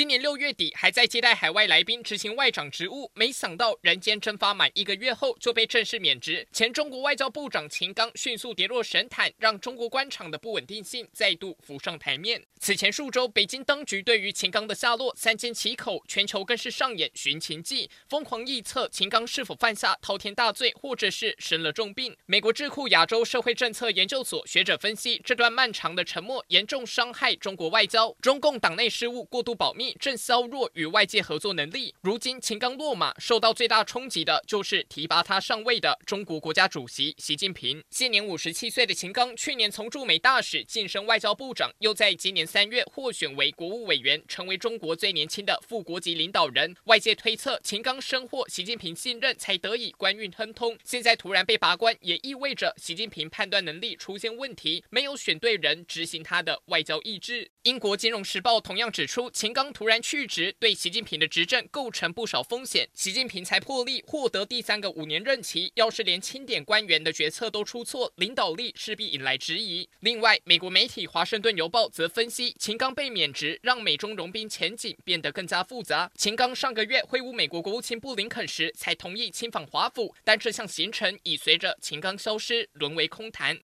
今年六月底还在接待海外来宾执行外长职务，没想到人间蒸发满一个月后就被正式免职。前中国外交部长秦刚迅速跌落神坛，让中国官场的不稳定性再度浮上台面。此前数周，北京当局对于秦刚的下落三缄其口，全球更是上演寻秦记，疯狂臆测秦刚是否犯下滔天大罪，或者是生了重病。美国智库亚洲社会政策研究所学者分析，这段漫长的沉默严重伤害中国外交，中共党内事务过度保密。正削弱与外界合作能力。如今秦刚落马，受到最大冲击的就是提拔他上位的中国国家主席习近平。现年五十七岁的秦刚，去年从驻美大使晋升外交部长，又在今年三月获选为国务委员，成为中国最年轻的副国级领导人。外界推测，秦刚深获习近平信任，才得以官运亨通。现在突然被拔官，也意味着习近平判断能力出现问题，没有选对人执行他的外交意志。英国金融时报同样指出，秦刚。突然去职，对习近平的执政构成不少风险。习近平才破例获得第三个五年任期，要是连钦点官员的决策都出错，领导力势必引来质疑。另外，美国媒体《华盛顿邮报》则分析，秦刚被免职，让美中融冰前景变得更加复杂。秦刚上个月会晤美国国务卿布林肯时，才同意亲访华府，但这项行程已随着秦刚消失，沦为空谈。